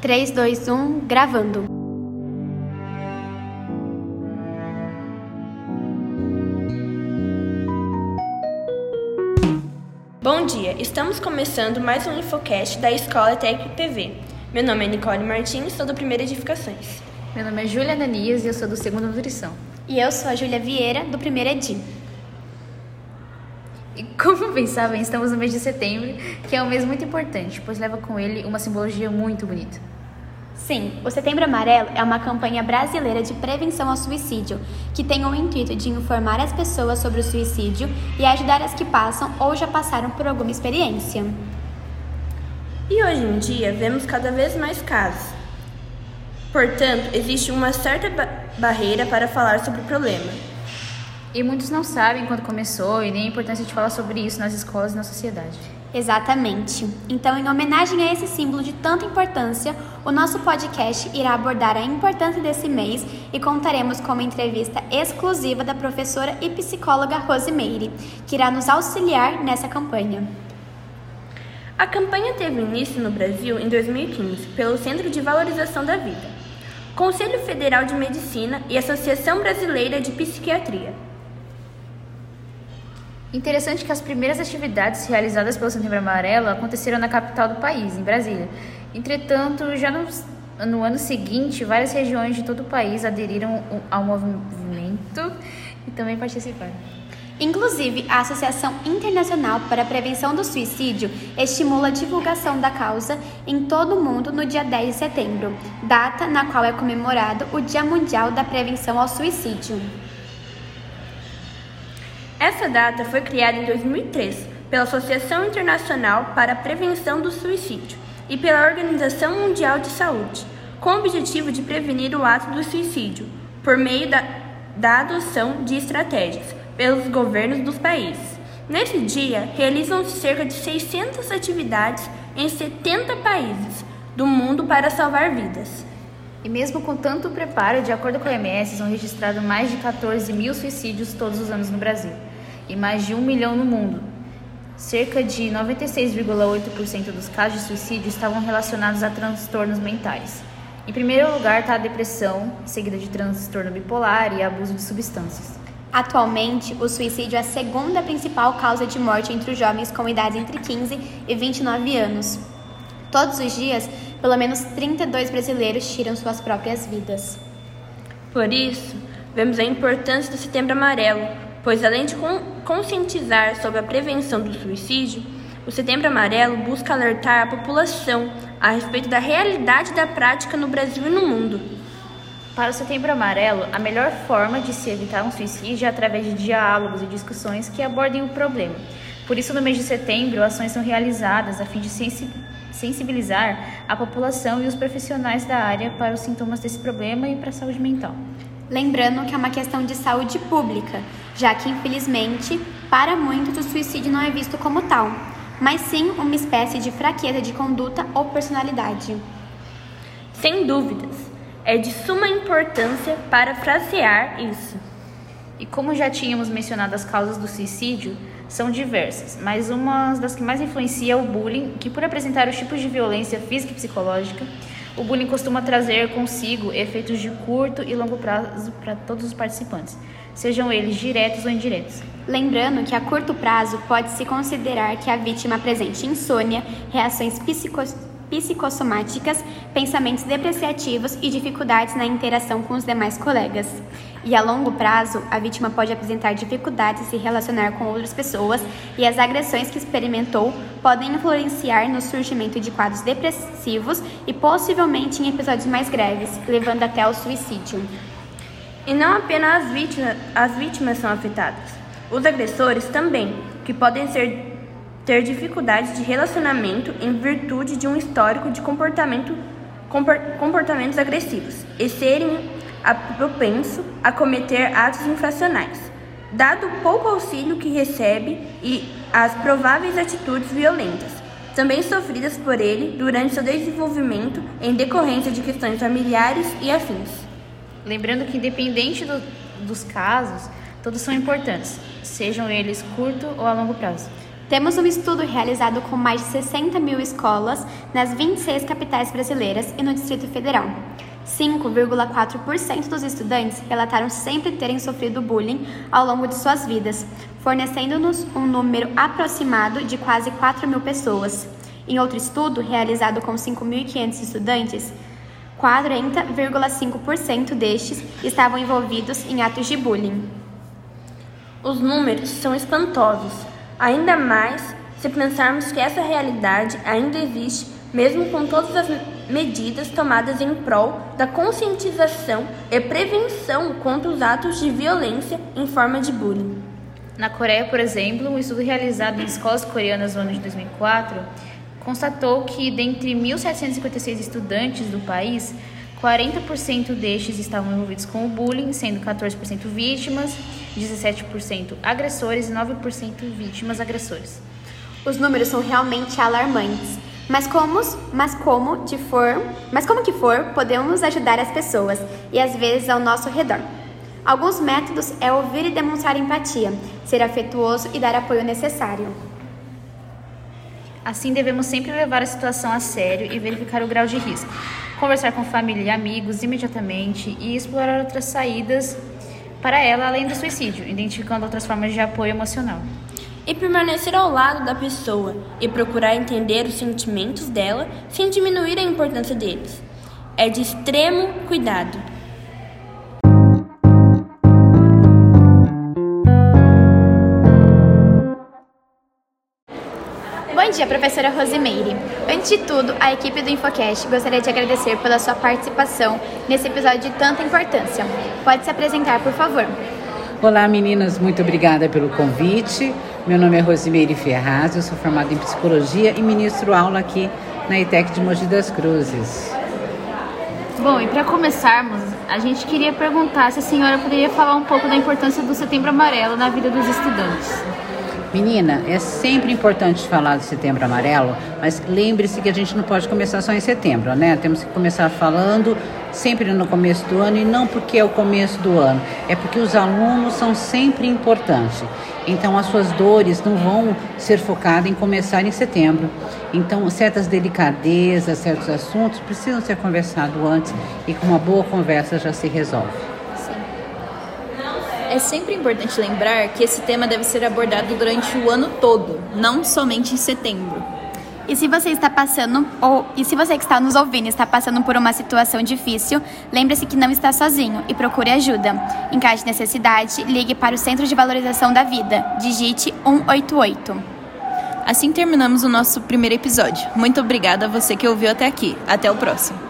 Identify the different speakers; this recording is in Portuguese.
Speaker 1: 3, 2, 1, gravando.
Speaker 2: Bom dia, estamos começando mais um Infocast da Escola Tec PV. Meu nome é Nicole Martins, sou do Primeiro Edificações.
Speaker 3: Meu nome é Júlia Ananias e eu sou do Segundo Nutrição.
Speaker 1: E eu sou a Júlia Vieira, do Primeiro Edi.
Speaker 3: E como bem sabem, estamos no mês de setembro, que é um mês muito importante, pois leva com ele uma simbologia muito bonita.
Speaker 1: Sim, o Setembro Amarelo é uma campanha brasileira de prevenção ao suicídio, que tem o intuito de informar as pessoas sobre o suicídio e ajudar as que passam ou já passaram por alguma experiência.
Speaker 2: E hoje em dia vemos cada vez mais casos. Portanto, existe uma certa ba barreira para falar sobre o problema.
Speaker 3: E muitos não sabem quando começou e nem a importância de falar sobre isso nas escolas e na sociedade.
Speaker 1: Exatamente. Então, em homenagem a esse símbolo de tanta importância, o nosso podcast irá abordar a importância desse mês e contaremos com uma entrevista exclusiva da professora e psicóloga Rosemeire, que irá nos auxiliar nessa campanha.
Speaker 2: A campanha teve início no Brasil em 2015 pelo Centro de Valorização da Vida, Conselho Federal de Medicina e Associação Brasileira de Psiquiatria.
Speaker 3: Interessante que as primeiras atividades realizadas pelo Setembro Amarelo aconteceram na capital do país, em Brasília. Entretanto, já no, no ano seguinte, várias regiões de todo o país aderiram ao movimento e também participaram.
Speaker 1: Inclusive, a Associação Internacional para a Prevenção do Suicídio estimula a divulgação da causa em todo o mundo no dia 10 de setembro, data na qual é comemorado o Dia Mundial da Prevenção ao Suicídio.
Speaker 2: Essa data foi criada em 2003 pela Associação Internacional para a Prevenção do Suicídio e pela Organização Mundial de Saúde, com o objetivo de prevenir o ato do suicídio por meio da, da adoção de estratégias pelos governos dos países. Nesse dia, realizam-se cerca de 600 atividades em 70 países do mundo para salvar vidas.
Speaker 3: E mesmo com tanto preparo, de acordo com a OMS, são registrados mais de 14 mil suicídios todos os anos no Brasil e mais de um milhão no mundo. Cerca de 96,8% dos casos de suicídio estavam relacionados a transtornos mentais. Em primeiro lugar está a depressão, seguida de transtorno bipolar e abuso de substâncias.
Speaker 1: Atualmente, o suicídio é a segunda principal causa de morte entre os jovens com idade entre 15 e 29 anos. Todos os dias, pelo menos 32 brasileiros tiram suas próprias vidas.
Speaker 2: Por isso, vemos a importância do Setembro Amarelo, pois além de conscientizar sobre a prevenção do suicídio, o Setembro Amarelo busca alertar a população a respeito da realidade da prática no Brasil e no mundo.
Speaker 3: Para o Setembro Amarelo, a melhor forma de se evitar um suicídio é através de diálogos e discussões que abordem o problema. Por isso, no mês de setembro, ações são realizadas a fim de sensibilizar a população e os profissionais da área para os sintomas desse problema e para a saúde mental.
Speaker 1: Lembrando que é uma questão de saúde pública, já que, infelizmente, para muitos o suicídio não é visto como tal, mas sim uma espécie de fraqueza de conduta ou personalidade.
Speaker 2: Sem dúvidas, é de suma importância parafrasear isso.
Speaker 3: E como já tínhamos mencionado, as causas do suicídio são diversas, mas uma das que mais influencia é o bullying, que por apresentar os tipos de violência física e psicológica, o bullying costuma trazer consigo efeitos de curto e longo prazo para todos os participantes, sejam eles diretos ou indiretos.
Speaker 1: Lembrando que a curto prazo pode-se considerar que a vítima apresente insônia, reações psicossomáticas, pensamentos depreciativos e dificuldades na interação com os demais colegas. E a longo prazo, a vítima pode apresentar dificuldades em se relacionar com outras pessoas e as agressões que experimentou podem influenciar no surgimento de quadros depressivos e possivelmente em episódios mais graves, levando até ao suicídio.
Speaker 2: E não apenas as vítimas, as vítimas são afetadas, os agressores também, que podem ser, ter dificuldades de relacionamento em virtude de um histórico de comportamento, comportamentos agressivos e serem propenso a cometer atos infracionais, dado o pouco auxílio que recebe e as prováveis atitudes violentas, também sofridas por ele durante seu desenvolvimento em decorrência de questões familiares e afins.
Speaker 3: Lembrando que, independente do, dos casos, todos são importantes, sejam eles curto ou a longo prazo.
Speaker 1: Temos um estudo realizado com mais de 60 mil escolas nas 26 capitais brasileiras e no Distrito Federal. 5,4% dos estudantes relataram sempre terem sofrido bullying ao longo de suas vidas, fornecendo-nos um número aproximado de quase 4 mil pessoas. Em outro estudo, realizado com 5.500 estudantes, 40,5% destes estavam envolvidos em atos de bullying.
Speaker 2: Os números são espantosos, ainda mais se pensarmos que essa realidade ainda existe, mesmo com todas as medidas tomadas em prol da conscientização e prevenção contra os atos de violência em forma de bullying.
Speaker 3: Na Coreia, por exemplo, um estudo realizado em escolas coreanas no ano de 2004 constatou que, dentre 1.756 estudantes do país, 40% destes estavam envolvidos com o bullying, sendo 14% vítimas, 17% agressores e 9% vítimas agressores.
Speaker 1: Os números são realmente alarmantes. Mas como, mas como de for, mas como que for, podemos ajudar as pessoas e às vezes ao nosso redor. Alguns métodos é ouvir e demonstrar empatia, ser afetuoso e dar apoio necessário.
Speaker 3: Assim, devemos sempre levar a situação a sério e verificar o grau de risco. Conversar com família e amigos imediatamente e explorar outras saídas para ela além do suicídio, identificando outras formas de apoio emocional.
Speaker 2: E permanecer ao lado da pessoa e procurar entender os sentimentos dela sem diminuir a importância deles. É de extremo cuidado.
Speaker 1: Bom dia, professora Rosimeire. Antes de tudo, a equipe do Infocast gostaria de agradecer pela sua participação nesse episódio de tanta importância. Pode se apresentar, por favor.
Speaker 4: Olá, meninas, muito obrigada pelo convite. Meu nome é Rosimeire Ferraz, eu sou formada em psicologia e ministro aula aqui na ITEC de Mogi das Cruzes.
Speaker 3: Bom, e para começarmos, a gente queria perguntar se a senhora poderia falar um pouco da importância do Setembro Amarelo na vida dos estudantes.
Speaker 4: Menina, é sempre importante falar do Setembro Amarelo, mas lembre-se que a gente não pode começar só em setembro, né? Temos que começar falando sempre no começo do ano e não porque é o começo do ano, é porque os alunos são sempre importantes. Então, as suas dores não vão ser focadas em começar em setembro. Então, certas delicadezas, certos assuntos precisam ser conversados antes e com uma boa conversa já se resolve.
Speaker 5: É sempre importante lembrar que esse tema deve ser abordado durante o ano todo, não somente em setembro.
Speaker 1: E se você está passando, ou e se você que está nos ouvindo está passando por uma situação difícil, lembre-se que não está sozinho e procure ajuda. Em caso de necessidade, ligue para o Centro de Valorização da Vida. Digite 188.
Speaker 5: Assim terminamos o nosso primeiro episódio. Muito obrigada a você que ouviu até aqui. Até o próximo.